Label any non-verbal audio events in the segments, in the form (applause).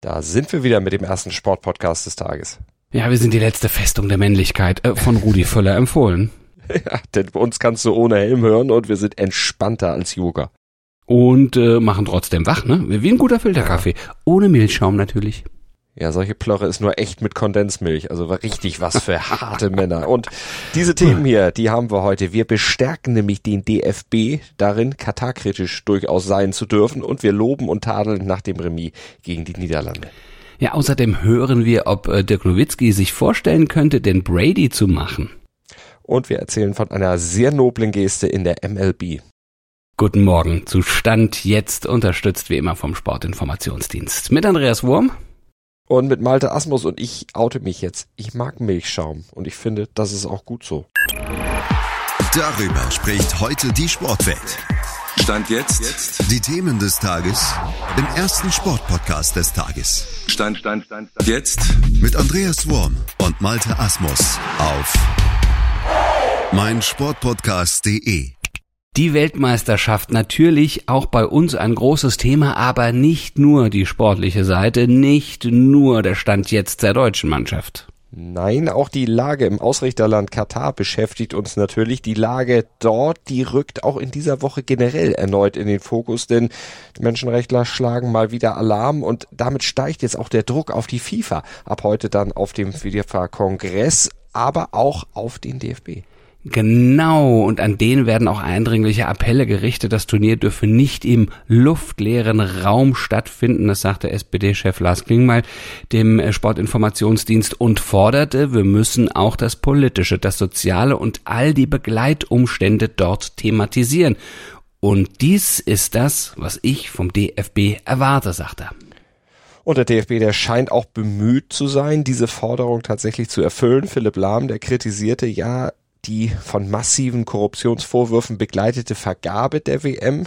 Da sind wir wieder mit dem ersten Sportpodcast des Tages. Ja, wir sind die letzte Festung der Männlichkeit äh, von Rudi Völler empfohlen. (laughs) Ja, denn bei uns kannst du ohne Helm hören und wir sind entspannter als Yoga. Und äh, machen trotzdem wach, ne? Wie ein guter Filterkaffee. Ohne Milchschaum natürlich. Ja, solche Plörre ist nur echt mit Kondensmilch. Also war richtig was für (laughs) harte Männer. Und diese Themen hier, die haben wir heute. Wir bestärken nämlich den DFB darin, katarkritisch durchaus sein zu dürfen. Und wir loben und tadeln nach dem Remis gegen die Niederlande. Ja, außerdem hören wir, ob äh, Dirk Nowitzki sich vorstellen könnte, den Brady zu machen. Und wir erzählen von einer sehr noblen Geste in der MLB. Guten Morgen. Zu Stand jetzt unterstützt wie immer vom Sportinformationsdienst. Mit Andreas Wurm. Und mit Malte Asmus und ich oute mich jetzt. Ich mag Milchschaum und ich finde, das ist auch gut so. Darüber spricht heute die Sportwelt. Stand jetzt. jetzt. Die Themen des Tages im ersten Sportpodcast des Tages. Stand, Stand, Stand, Stand. Jetzt. Mit Andreas Wurm und Malte Asmus auf meinsportpodcast.de. Die Weltmeisterschaft natürlich auch bei uns ein großes Thema, aber nicht nur die sportliche Seite, nicht nur der Stand jetzt der deutschen Mannschaft. Nein, auch die Lage im Ausrichterland Katar beschäftigt uns natürlich. Die Lage dort, die rückt auch in dieser Woche generell erneut in den Fokus, denn die Menschenrechtler schlagen mal wieder Alarm und damit steigt jetzt auch der Druck auf die FIFA. Ab heute dann auf dem FIFA-Kongress, aber auch auf den DFB. Genau, und an denen werden auch eindringliche Appelle gerichtet. Das Turnier dürfe nicht im luftleeren Raum stattfinden, das sagte SPD-Chef Lars Klingmal dem äh, Sportinformationsdienst und forderte, wir müssen auch das Politische, das Soziale und all die Begleitumstände dort thematisieren. Und dies ist das, was ich vom DFB erwarte, sagte er. Und der DFB, der scheint auch bemüht zu sein, diese Forderung tatsächlich zu erfüllen. Philipp Lahm, der kritisierte, ja, die von massiven Korruptionsvorwürfen begleitete Vergabe der WM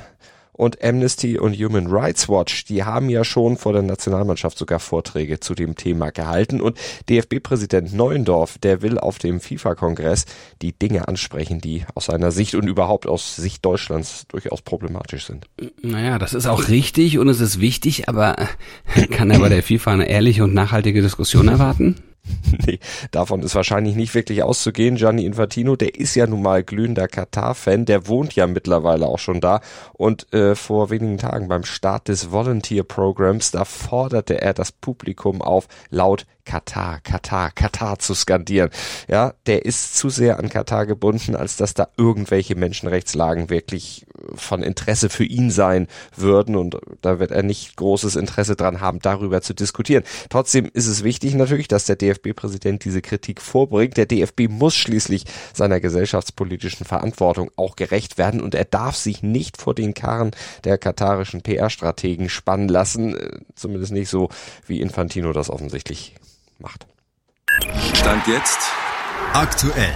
und Amnesty und Human Rights Watch, die haben ja schon vor der Nationalmannschaft sogar Vorträge zu dem Thema gehalten und DFB-Präsident Neuendorf, der will auf dem FIFA-Kongress die Dinge ansprechen, die aus seiner Sicht und überhaupt aus Sicht Deutschlands durchaus problematisch sind. Naja, das ist auch richtig und es ist wichtig, aber (laughs) kann er bei der FIFA eine ehrliche und nachhaltige Diskussion erwarten? (laughs) nee, davon ist wahrscheinlich nicht wirklich auszugehen. Gianni Infantino, der ist ja nun mal glühender Katar-Fan, der wohnt ja mittlerweile auch schon da. Und äh, vor wenigen Tagen beim Start des Volunteer-Programms, da forderte er das Publikum auf, laut Katar, Katar, Katar zu skandieren. Ja, der ist zu sehr an Katar gebunden, als dass da irgendwelche Menschenrechtslagen wirklich von Interesse für ihn sein würden und da wird er nicht großes Interesse dran haben, darüber zu diskutieren. Trotzdem ist es wichtig natürlich, dass der DFB-Präsident diese Kritik vorbringt. Der DFB muss schließlich seiner gesellschaftspolitischen Verantwortung auch gerecht werden und er darf sich nicht vor den Karren der katarischen PR-Strategen spannen lassen, äh, zumindest nicht so, wie Infantino das offensichtlich macht. Stand jetzt aktuell.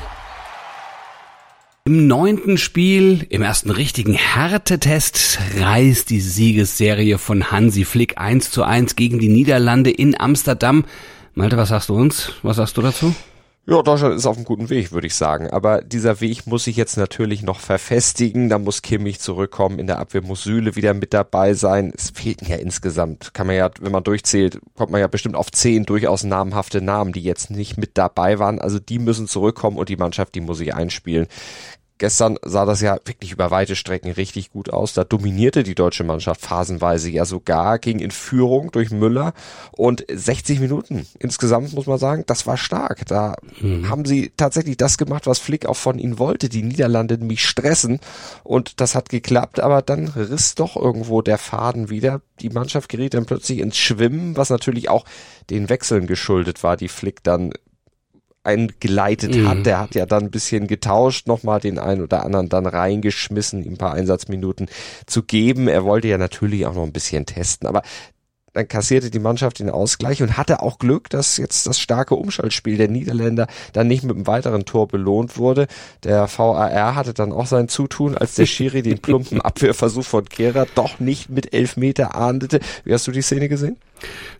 Im neunten Spiel, im ersten richtigen Härtetest, reißt die Siegesserie von Hansi Flick 1 zu 1 gegen die Niederlande in Amsterdam. Malte, was sagst du uns? Was sagst du dazu? Ja, Deutschland ist auf einem guten Weg, würde ich sagen. Aber dieser Weg muss sich jetzt natürlich noch verfestigen. Da muss Kimmich zurückkommen. In der Abwehr muss Süle wieder mit dabei sein. Es fehlten ja insgesamt, kann man ja, wenn man durchzählt, kommt man ja bestimmt auf zehn durchaus namhafte Namen, die jetzt nicht mit dabei waren. Also die müssen zurückkommen und die Mannschaft, die muss sich einspielen. Gestern sah das ja wirklich über weite Strecken richtig gut aus. Da dominierte die deutsche Mannschaft phasenweise ja sogar, ging in Führung durch Müller und 60 Minuten insgesamt muss man sagen, das war stark. Da mhm. haben sie tatsächlich das gemacht, was Flick auch von ihnen wollte. Die Niederlande nämlich stressen und das hat geklappt, aber dann riss doch irgendwo der Faden wieder. Die Mannschaft geriet dann plötzlich ins Schwimmen, was natürlich auch den Wechseln geschuldet war, die Flick dann eingeleitet mhm. hat. Der hat ja dann ein bisschen getauscht, nochmal den einen oder anderen dann reingeschmissen, ihm ein paar Einsatzminuten zu geben. Er wollte ja natürlich auch noch ein bisschen testen, aber dann kassierte die Mannschaft den Ausgleich und hatte auch Glück, dass jetzt das starke Umschaltspiel der Niederländer dann nicht mit einem weiteren Tor belohnt wurde. Der VAR hatte dann auch sein Zutun, als der Schiri den plumpen (laughs) Abwehrversuch von Kehrer doch nicht mit Elfmeter ahndete. Wie hast du die Szene gesehen?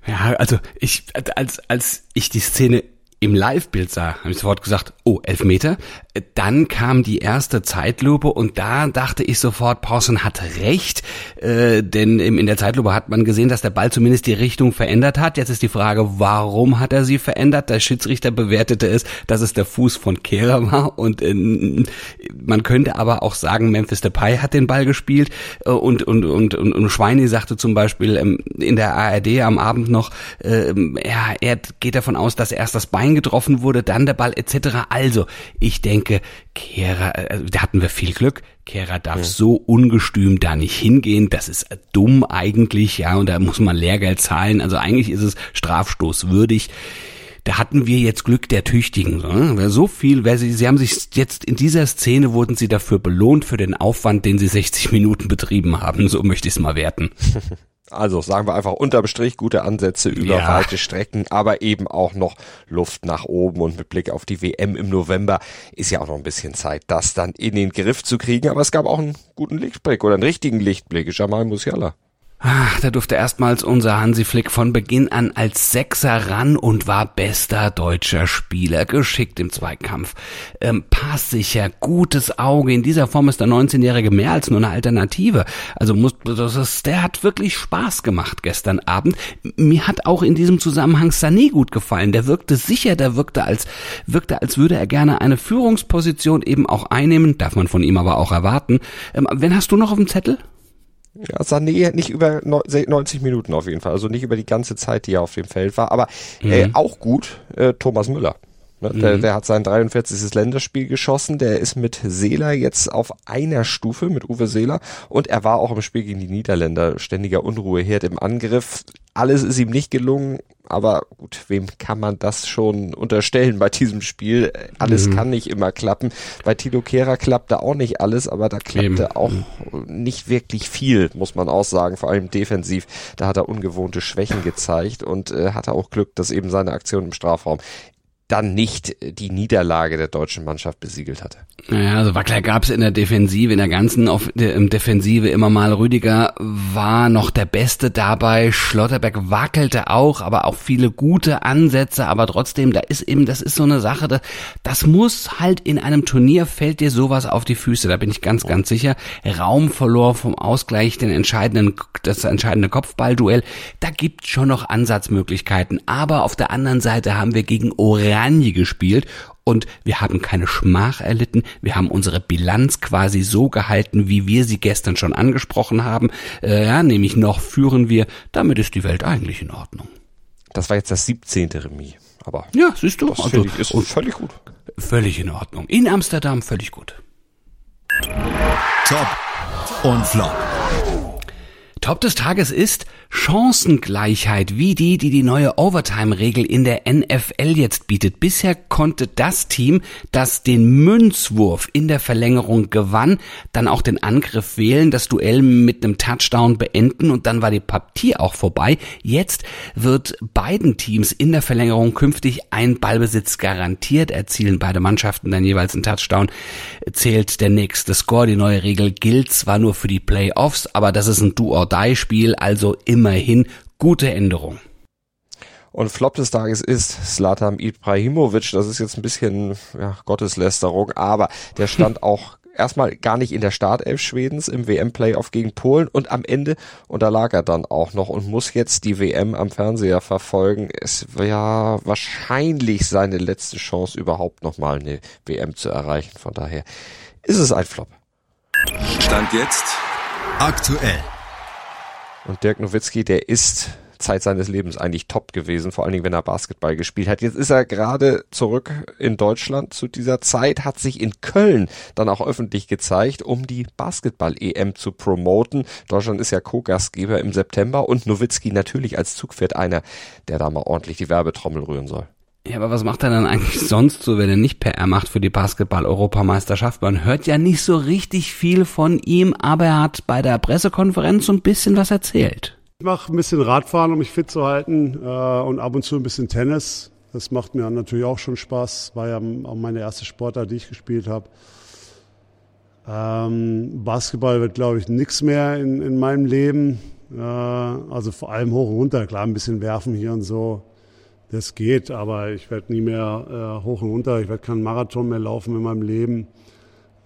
Ja, also ich, als, als ich die Szene im Live-Bild sah, habe ich sofort gesagt, oh, elf Meter. Dann kam die erste Zeitlupe und da dachte ich sofort, Pawson hat recht, äh, denn in der Zeitlupe hat man gesehen, dass der Ball zumindest die Richtung verändert hat. Jetzt ist die Frage, warum hat er sie verändert? Der Schiedsrichter bewertete es, dass es der Fuß von Kehrer war und äh, man könnte aber auch sagen, Memphis Depay hat den Ball gespielt äh, und, und, und, und, und Schweini sagte zum Beispiel ähm, in der ARD am Abend noch, äh, ja, er geht davon aus, dass erst das Bein getroffen wurde, dann der Ball etc. Also, ich denke, Kehrer, äh, da hatten wir viel Glück. Kehrer darf ja. so ungestüm da nicht hingehen. Das ist dumm eigentlich, ja, und da muss man Lehrgeld zahlen. Also eigentlich ist es strafstoßwürdig da hatten wir jetzt Glück der Tüchtigen. So, so viel, weil sie, sie haben sich jetzt in dieser Szene wurden sie dafür belohnt für den Aufwand, den sie 60 Minuten betrieben haben. So möchte ich es mal werten. (laughs) Also sagen wir einfach unterm Strich gute Ansätze über ja. weite Strecken, aber eben auch noch Luft nach oben und mit Blick auf die WM im November ist ja auch noch ein bisschen Zeit, das dann in den Griff zu kriegen. Aber es gab auch einen guten Lichtblick oder einen richtigen Lichtblick. Jamal Musiala. Ach, da durfte erstmals unser Hansi Flick von Beginn an als Sechser ran und war bester deutscher Spieler, geschickt im Zweikampf. Ähm, passsicher, gutes Auge. In dieser Form ist der 19-Jährige mehr als nur eine Alternative. Also muss, das ist, der hat wirklich Spaß gemacht gestern Abend. Mir hat auch in diesem Zusammenhang Sané gut gefallen. Der wirkte sicher, der wirkte als, wirkte als würde er gerne eine Führungsposition eben auch einnehmen. Darf man von ihm aber auch erwarten. Ähm, wen hast du noch auf dem Zettel? Ja, Sané nicht über 90 Minuten auf jeden Fall, also nicht über die ganze Zeit, die er auf dem Feld war, aber äh, mhm. auch gut äh, Thomas Müller. Ne, mhm. Der, der hat sein 43. Länderspiel geschossen. Der ist mit Seeler jetzt auf einer Stufe mit Uwe Seeler und er war auch im Spiel gegen die Niederländer ständiger Unruheherd im Angriff. Alles ist ihm nicht gelungen, aber gut, wem kann man das schon unterstellen bei diesem Spiel? Alles mhm. kann nicht immer klappen. Bei Tilo Kehrer klappte auch nicht alles, aber da klappte Eben. auch nicht wirklich viel, muss man auch sagen, vor allem defensiv. Da hat er ungewohnte Schwächen gezeigt und äh, hatte auch Glück, dass eben seine Aktion im Strafraum dann nicht die Niederlage der deutschen Mannschaft besiegelt hatte. Naja, also Wackler gab es in der Defensive, in der ganzen auf, der, Defensive immer mal. Rüdiger war noch der Beste dabei. Schlotterberg wackelte auch, aber auch viele gute Ansätze. Aber trotzdem, da ist eben, das ist so eine Sache, das, das muss halt in einem Turnier fällt dir sowas auf die Füße. Da bin ich ganz, ganz sicher. Raum verlor vom Ausgleich, den entscheidenden, das entscheidende Kopfballduell. Da gibt schon noch Ansatzmöglichkeiten. Aber auf der anderen Seite haben wir gegen Oran Oranje gespielt und wir haben keine Schmach erlitten. Wir haben unsere Bilanz quasi so gehalten, wie wir sie gestern schon angesprochen haben. Äh, ja, nämlich noch führen wir. Damit ist die Welt eigentlich in Ordnung. Das war jetzt das 17. Remis. Aber ja, siehst du, das also, ich, ist völlig gut. Völlig in Ordnung. In Amsterdam völlig gut. Top und Flop. Top des Tages ist Chancengleichheit, wie die, die die neue Overtime-Regel in der NFL jetzt bietet. Bisher konnte das Team, das den Münzwurf in der Verlängerung gewann, dann auch den Angriff wählen, das Duell mit einem Touchdown beenden und dann war die Partie auch vorbei. Jetzt wird beiden Teams in der Verlängerung künftig ein Ballbesitz garantiert, erzielen beide Mannschaften dann jeweils einen Touchdown, zählt der nächste Score. Die neue Regel gilt zwar nur für die Playoffs, aber das ist ein Do-or-Die-Spiel, also immerhin gute Änderung. Und Flop des Tages ist Slatan Ibrahimovic. Das ist jetzt ein bisschen ja, Gotteslästerung, aber der stand (laughs) auch erstmal gar nicht in der Startelf Schwedens im WM-Playoff gegen Polen und am Ende unterlag er dann auch noch und muss jetzt die WM am Fernseher verfolgen. Es wäre wahrscheinlich seine letzte Chance, überhaupt nochmal eine WM zu erreichen. Von daher ist es ein Flop. Stand jetzt aktuell. Und Dirk Nowitzki, der ist Zeit seines Lebens eigentlich top gewesen, vor allen Dingen, wenn er Basketball gespielt hat. Jetzt ist er gerade zurück in Deutschland zu dieser Zeit, hat sich in Köln dann auch öffentlich gezeigt, um die Basketball-EM zu promoten. Deutschland ist ja Co-Gastgeber im September und Nowitzki natürlich als Zugpferd einer, der da mal ordentlich die Werbetrommel rühren soll. Ja, aber was macht er dann eigentlich (laughs) sonst so, wenn er nicht PR macht für die Basketball-Europameisterschaft? Man hört ja nicht so richtig viel von ihm, aber er hat bei der Pressekonferenz so ein bisschen was erzählt. Ich mache ein bisschen Radfahren, um mich fit zu halten äh, und ab und zu ein bisschen Tennis. Das macht mir natürlich auch schon Spaß. War ja auch meine erste Sportart, die ich gespielt habe. Ähm, Basketball wird, glaube ich, nichts mehr in, in meinem Leben. Äh, also vor allem hoch und runter. Klar, ein bisschen werfen hier und so das geht, aber ich werde nie mehr äh, hoch und runter. Ich werde keinen Marathon mehr laufen in meinem Leben.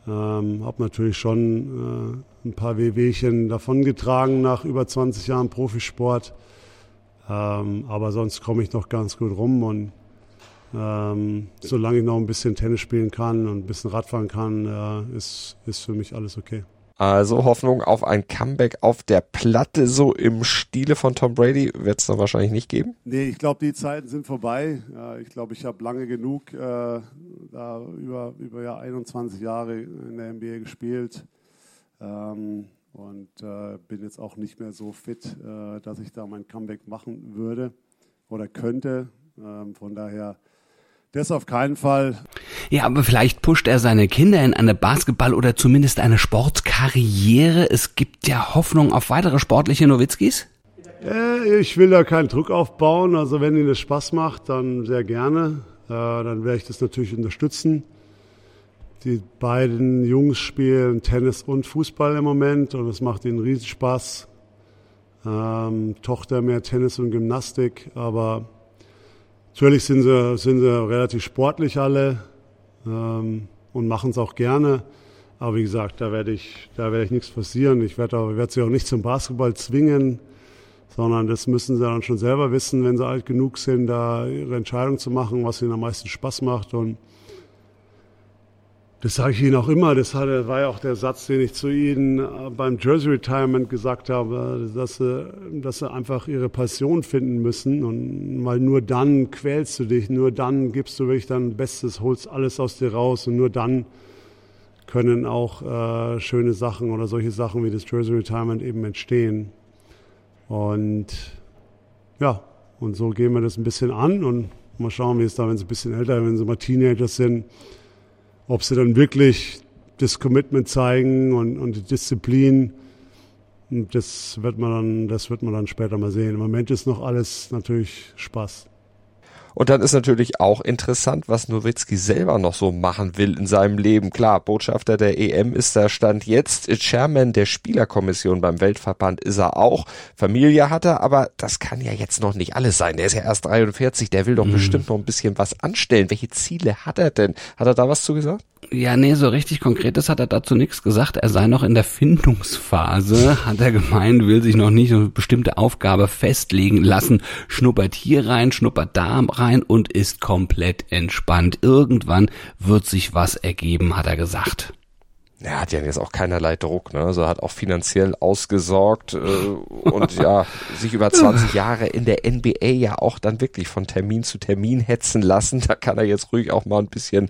Ähm, habe natürlich schon äh, ein paar Wehwehchen davongetragen nach über 20 Jahren Profisport. Ähm, aber sonst komme ich noch ganz gut rum und ähm, solange ich noch ein bisschen Tennis spielen kann und ein bisschen Radfahren kann, äh, ist, ist für mich alles okay. Also Hoffnung auf ein Comeback auf der Platte, so im Stile von Tom Brady, wird es dann wahrscheinlich nicht geben? Nee, ich glaube, die Zeiten sind vorbei. ich glaube, ich habe lange genug, äh, da über, über ja 21 Jahre in der NBA gespielt. Ähm, und äh, bin jetzt auch nicht mehr so fit, äh, dass ich da mein Comeback machen würde oder könnte. Ähm, von daher das auf keinen Fall. Ja, aber vielleicht pusht er seine Kinder in eine Basketball- oder zumindest eine Sportkarriere. Es gibt ja Hoffnung auf weitere sportliche Nowitzkis. Äh, ich will da keinen Druck aufbauen. Also wenn Ihnen das Spaß macht, dann sehr gerne. Äh, dann werde ich das natürlich unterstützen. Die beiden Jungs spielen Tennis und Fußball im Moment und es macht ihnen riesen Spaß. Ähm, Tochter mehr Tennis und Gymnastik, aber Natürlich sind sie, sind sie relativ sportlich alle ähm, und machen es auch gerne. Aber wie gesagt, da werde ich, da werde ich nichts passieren. Ich werde, auch, werde sie auch nicht zum Basketball zwingen, sondern das müssen sie dann schon selber wissen, wenn sie alt genug sind, da ihre Entscheidung zu machen, was ihnen am meisten Spaß macht. Und das sage ich Ihnen auch immer. Das war ja auch der Satz, den ich zu Ihnen äh, beim Jersey Retirement gesagt habe, dass sie, dass sie einfach ihre Passion finden müssen. Und weil nur dann quälst du dich, nur dann gibst du wirklich dein Bestes, holst alles aus dir raus und nur dann können auch äh, schöne Sachen oder solche Sachen wie das Jersey Retirement eben entstehen. Und ja, und so gehen wir das ein bisschen an und mal schauen, wie es da, wenn sie ein bisschen älter, wenn sie mal Teenager sind, ob sie dann wirklich das Commitment zeigen und, und die Disziplin, das wird man dann, das wird man dann später mal sehen. Im Moment ist noch alles natürlich Spaß. Und dann ist natürlich auch interessant, was Nowitzki selber noch so machen will in seinem Leben. Klar, Botschafter der EM ist der Stand jetzt. Chairman der Spielerkommission beim Weltverband ist er auch. Familie hat er, aber das kann ja jetzt noch nicht alles sein. Der ist ja erst 43, der will doch mhm. bestimmt noch ein bisschen was anstellen. Welche Ziele hat er denn? Hat er da was zu gesagt? Ja, nee, so richtig konkretes hat er dazu nichts gesagt. Er sei noch in der Findungsphase, (laughs) hat er gemeint, will sich noch nicht eine bestimmte Aufgabe festlegen lassen, schnuppert hier rein, schnuppert da rein und ist komplett entspannt. Irgendwann wird sich was ergeben, hat er gesagt er hat ja jetzt auch keinerlei Druck, ne? Also er hat auch finanziell ausgesorgt äh, und (laughs) ja, sich über 20 Jahre in der NBA ja auch dann wirklich von Termin zu Termin hetzen lassen. Da kann er jetzt ruhig auch mal ein bisschen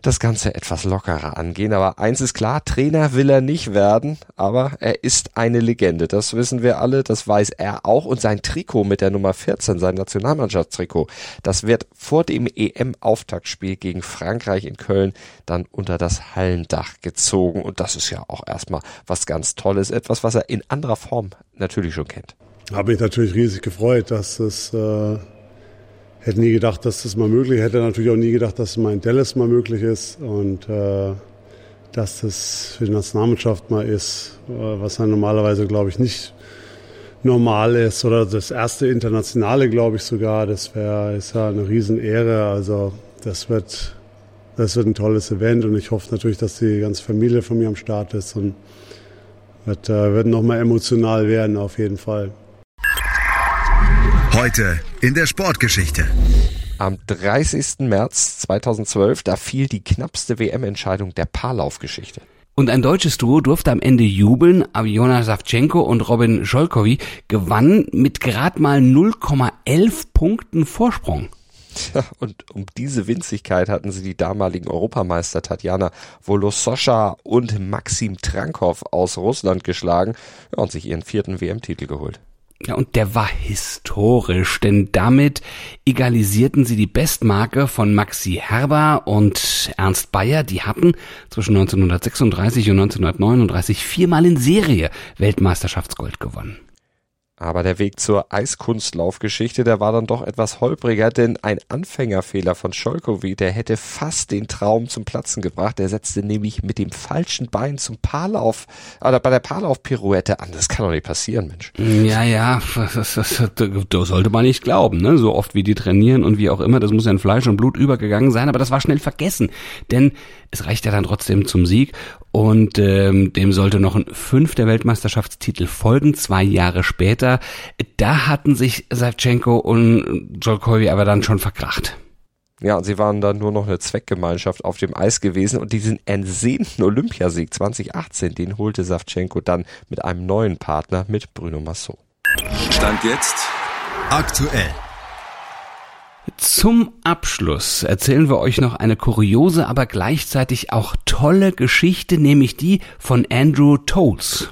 das Ganze etwas lockerer angehen. Aber eins ist klar, Trainer will er nicht werden, aber er ist eine Legende. Das wissen wir alle, das weiß er auch. Und sein Trikot mit der Nummer 14, sein Nationalmannschaftstrikot, das wird vor dem EM-Auftaktspiel gegen Frankreich in Köln dann unter das Hallendach gezogen gezogen und das ist ja auch erstmal was ganz Tolles, etwas, was er in anderer Form natürlich schon kennt. Habe mich natürlich riesig gefreut, dass es äh, hätte nie gedacht, dass das mal möglich ist. Hätte natürlich auch nie gedacht, dass es mal in Dallas mal möglich ist und äh, dass das für die Nationalmannschaft mal ist, äh, was dann normalerweise, glaube ich, nicht normal ist oder das erste internationale, glaube ich sogar. Das wäre ist ja eine Riesenehre. Also das wird das wird ein tolles Event und ich hoffe natürlich, dass die ganze Familie von mir am Start ist und wird, äh, wird nochmal emotional werden auf jeden Fall. Heute in der Sportgeschichte. Am 30. März 2012, da fiel die knappste WM-Entscheidung der Paarlaufgeschichte. Und ein deutsches Duo durfte am Ende jubeln. Aviona Savchenko und Robin Scholkowy gewannen mit gerade mal 0,11 Punkten Vorsprung. Tja, und um diese Winzigkeit hatten sie die damaligen Europameister Tatjana Volososcha und Maxim Trankov aus Russland geschlagen und sich ihren vierten WM-Titel geholt. Ja, und der war historisch, denn damit egalisierten sie die Bestmarke von Maxi Herber und Ernst Bayer. Die hatten zwischen 1936 und 1939 viermal in Serie Weltmeisterschaftsgold gewonnen. Aber der Weg zur Eiskunstlaufgeschichte, der war dann doch etwas holpriger, denn ein Anfängerfehler von Scholkowi, der hätte fast den Traum zum Platzen gebracht. Er setzte nämlich mit dem falschen Bein zum Paarlauf, oder bei der Paarlauf-Pirouette an. Das kann doch nicht passieren, Mensch. Ja, ja, (laughs) das, das, das sollte man nicht glauben, ne? So oft wie die trainieren und wie auch immer, das muss ja in Fleisch und Blut übergegangen sein, aber das war schnell vergessen. Denn es reicht ja dann trotzdem zum Sieg und ähm, dem sollte noch ein fünfter Weltmeisterschaftstitel folgen, zwei Jahre später. Da hatten sich Savchenko und Jolkovi aber dann schon verkracht. Ja, und sie waren dann nur noch eine Zweckgemeinschaft auf dem Eis gewesen und diesen entsehnten Olympiasieg 2018, den holte Savchenko dann mit einem neuen Partner, mit Bruno Massot. Stand jetzt aktuell. Zum Abschluss erzählen wir euch noch eine kuriose, aber gleichzeitig auch tolle Geschichte, nämlich die von Andrew Toles.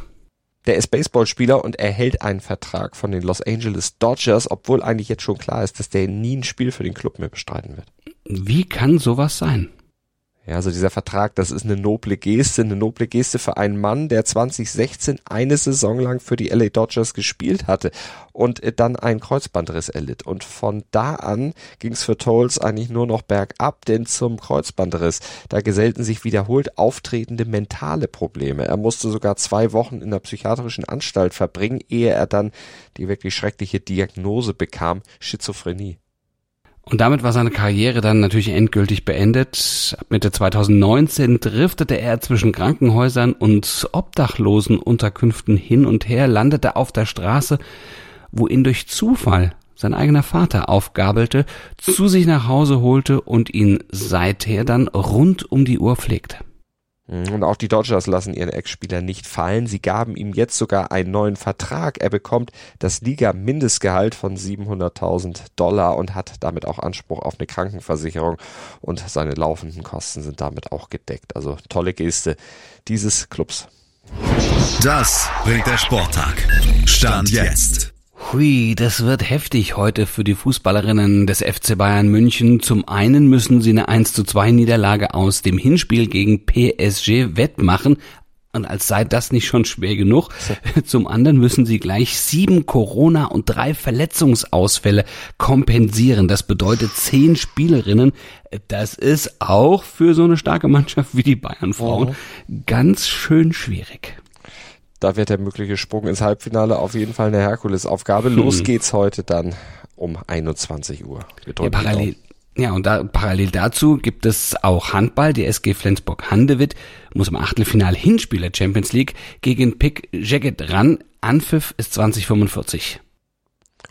Der ist Baseballspieler und erhält einen Vertrag von den Los Angeles Dodgers, obwohl eigentlich jetzt schon klar ist, dass der nie ein Spiel für den Club mehr bestreiten wird. Wie kann sowas sein? Ja, also dieser Vertrag, das ist eine noble Geste, eine noble Geste für einen Mann, der 2016 eine Saison lang für die LA Dodgers gespielt hatte und dann einen Kreuzbandriss erlitt. Und von da an ging es für Tolls eigentlich nur noch bergab, denn zum Kreuzbandriss, da gesellten sich wiederholt auftretende mentale Probleme. Er musste sogar zwei Wochen in der psychiatrischen Anstalt verbringen, ehe er dann die wirklich schreckliche Diagnose bekam, Schizophrenie. Und damit war seine Karriere dann natürlich endgültig beendet. Ab Mitte 2019 driftete er zwischen Krankenhäusern und Obdachlosenunterkünften hin und her, landete auf der Straße, wo ihn durch Zufall sein eigener Vater aufgabelte, zu sich nach Hause holte und ihn seither dann rund um die Uhr pflegte. Mhm. Und auch die Dodgers lassen ihren Ex-Spieler nicht fallen. Sie gaben ihm jetzt sogar einen neuen Vertrag. Er bekommt das Liga-Mindestgehalt von 700.000 Dollar und hat damit auch Anspruch auf eine Krankenversicherung. Und seine laufenden Kosten sind damit auch gedeckt. Also tolle Geste dieses Clubs. Das bringt der Sporttag. Stand jetzt. Hui, das wird heftig heute für die Fußballerinnen des FC Bayern München. Zum einen müssen sie eine 1 zu 2 Niederlage aus dem Hinspiel gegen PSG wettmachen. Und als sei das nicht schon schwer genug, (laughs) zum anderen müssen sie gleich sieben Corona- und drei Verletzungsausfälle kompensieren. Das bedeutet zehn Spielerinnen. Das ist auch für so eine starke Mannschaft wie die Bayern-Frauen oh. ganz schön schwierig da wird der mögliche Sprung ins Halbfinale auf jeden Fall eine Herkulesaufgabe. Hm. Los geht's heute dann um 21 Uhr. Ja, parallel, ja, und da, parallel dazu gibt es auch Handball. Die SG Flensburg-Handewitt muss im Achtelfinal Hinspiel der Champions League gegen Pick Jacket ran. Anpfiff ist 2045.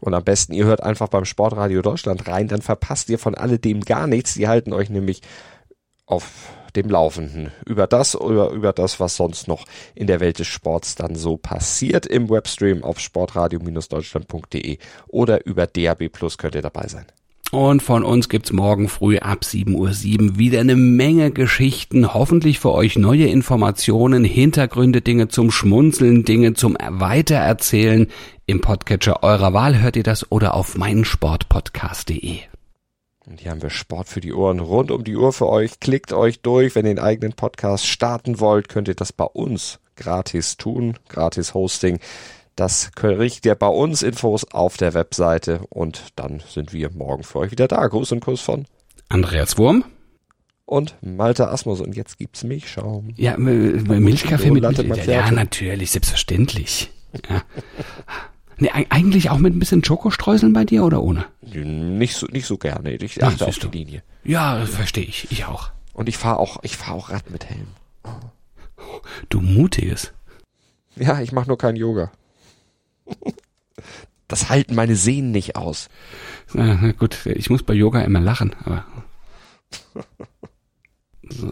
Und am besten, ihr hört einfach beim Sportradio Deutschland rein, dann verpasst ihr von alledem gar nichts. Die halten euch nämlich auf dem Laufenden. Über das oder über das, was sonst noch in der Welt des Sports dann so passiert im Webstream auf sportradio-deutschland.de oder über DAB Plus könnt ihr dabei sein. Und von uns gibt's morgen früh ab 7.07 Uhr wieder eine Menge Geschichten, hoffentlich für euch neue Informationen, Hintergründe, Dinge zum Schmunzeln, Dinge zum Weitererzählen. Im Podcatcher eurer Wahl hört ihr das oder auf meinsportpodcast.de. Und hier haben wir Sport für die Ohren rund um die Uhr für euch. Klickt euch durch. Wenn ihr den eigenen Podcast starten wollt, könnt ihr das bei uns gratis tun. Gratis Hosting. Das kriegt ihr bei uns Infos auf der Webseite und dann sind wir morgen für euch wieder da. Gruß und Kuss von Andreas Wurm und Malte Asmus und jetzt gibt's Milchschaum. Ja, Milchkaffee mit, mit Ja, natürlich, selbstverständlich. Ja. (laughs) Nee, eigentlich auch mit ein bisschen Schokostreuseln bei dir oder ohne? Nicht so, nicht so gerne. Ich achte auf die Linie. Ja, verstehe ich. Ich auch. Und ich fahre auch, ich fahre auch Rad mit Helm. Du mutiges. Ja, ich mache nur kein Yoga. Das halten meine Sehnen nicht aus. Na, gut, ich muss bei Yoga immer lachen, aber. (laughs) So,